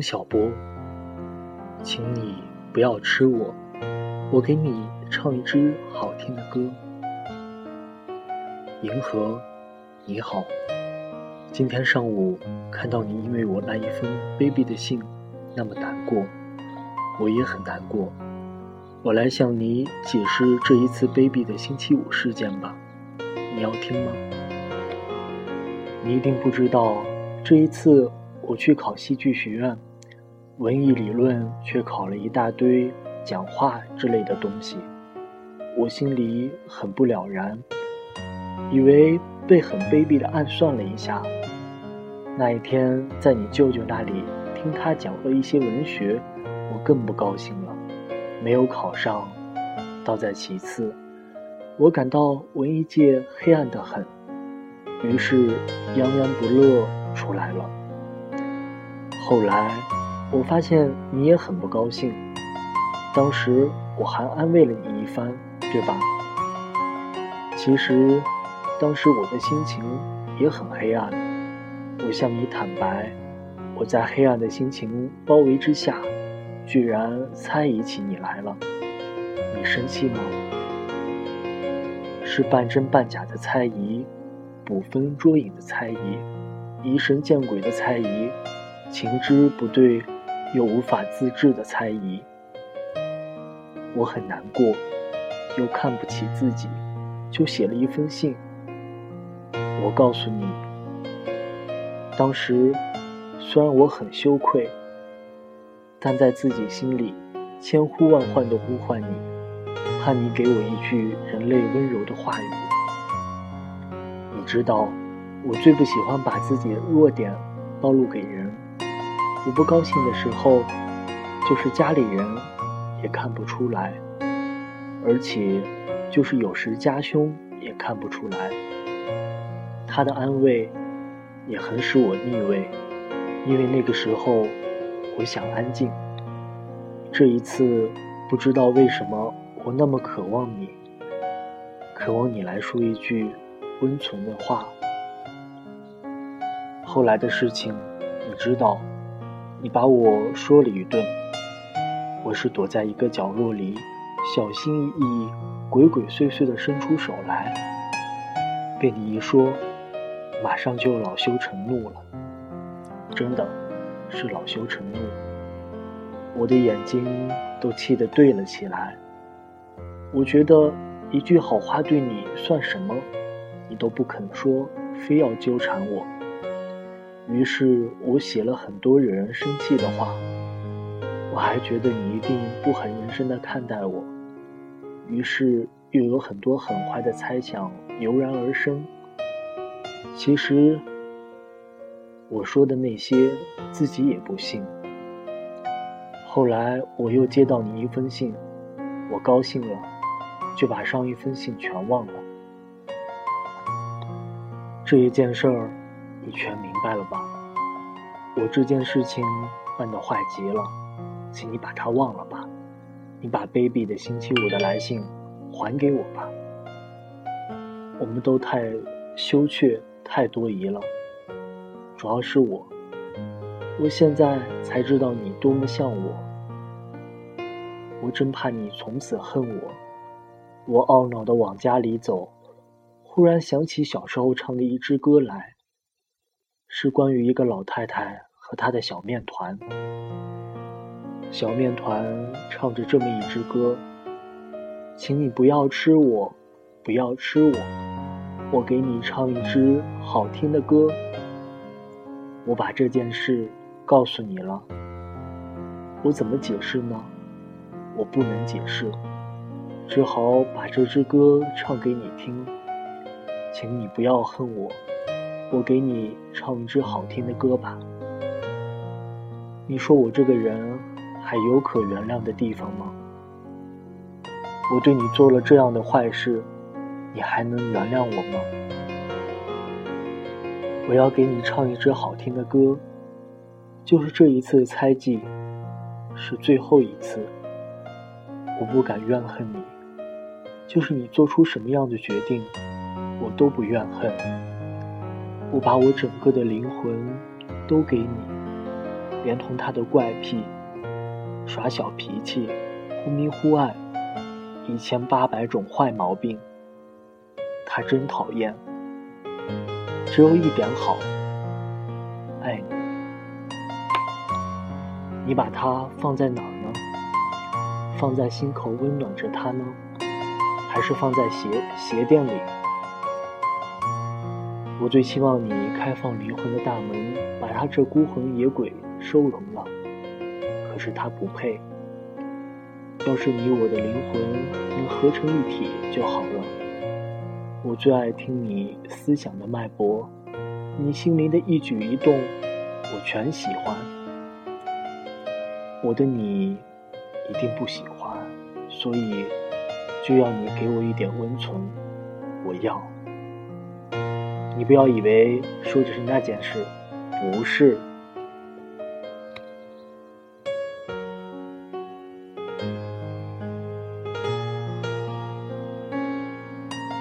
小波，请你不要吃我，我给你唱一支好听的歌。银河，你好，今天上午看到你因为我那一封卑鄙的信那么难过，我也很难过。我来向你解释这一次卑鄙的星期五事件吧，你要听吗？你一定不知道，这一次我去考戏剧学院，文艺理论却考了一大堆讲话之类的东西，我心里很不了然，以为被很卑鄙的暗算了一下。那一天在你舅舅那里听他讲了一些文学，我更不高兴了。没有考上，倒在其次。我感到文艺界黑暗得很，于是洋洋不乐出来了。后来我发现你也很不高兴，当时我还安慰了你一番，对吧？其实当时我的心情也很黑暗。我向你坦白，我在黑暗的心情包围之下。居然猜疑起你来了，你生气吗？是半真半假的猜疑，捕风捉影的猜疑，疑神见鬼的猜疑，情知不对又无法自制的猜疑。我很难过，又看不起自己，就写了一封信。我告诉你，当时虽然我很羞愧。但在自己心里，千呼万唤地呼唤你，盼你给我一句人类温柔的话语。你知道，我最不喜欢把自己的弱点暴露给人。我不高兴的时候，就是家里人也看不出来，而且就是有时家兄也看不出来。他的安慰也很使我腻味，因为那个时候。我想安静。这一次，不知道为什么，我那么渴望你，渴望你来说一句温存的话。后来的事情，你知道，你把我说了一顿。我是躲在一个角落里，小心翼翼、鬼鬼祟祟地伸出手来。被你一说，马上就恼羞成怒了。真的。是恼羞成怒，我的眼睛都气得对了起来。我觉得一句好话对你算什么，你都不肯说，非要纠缠我。于是我写了很多惹人生气的话。我还觉得你一定不很认真的看待我，于是又有很多很坏的猜想油然而生。其实。我说的那些，自己也不信。后来我又接到你一封信，我高兴了，就把上一封信全忘了。这一件事儿，你全明白了吧？我这件事情办得坏极了，请你把它忘了吧。你把卑鄙的星期五的来信还给我吧。我们都太羞怯，太多疑了。主要是我，我现在才知道你多么像我。我真怕你从此恨我。我懊恼地往家里走，忽然想起小时候唱的一支歌来，是关于一个老太太和她的小面团。小面团唱着这么一支歌：“请你不要吃我，不要吃我，我给你唱一支好听的歌。”我把这件事告诉你了，我怎么解释呢？我不能解释，只好把这支歌唱给你听。请你不要恨我，我给你唱一支好听的歌吧。你说我这个人还有可原谅的地方吗？我对你做了这样的坏事，你还能原谅我吗？我要给你唱一支好听的歌，就是这一次的猜忌，是最后一次。我不敢怨恨你，就是你做出什么样的决定，我都不怨恨。我把我整个的灵魂都给你，连同他的怪癖、耍小脾气、忽明忽暗，一千八百种坏毛病，他真讨厌。只有一点好，爱你。你把它放在哪儿呢？放在心口温暖着它呢，还是放在鞋鞋垫里？我最希望你开放灵魂的大门，把他这孤魂野鬼收容了。可是他不配。要是你我的灵魂能合成一体就好了。我最爱听你思想的脉搏，你心灵的一举一动，我全喜欢。我的你一定不喜欢，所以就要你给我一点温存。我要。你不要以为说只是那件事，不是。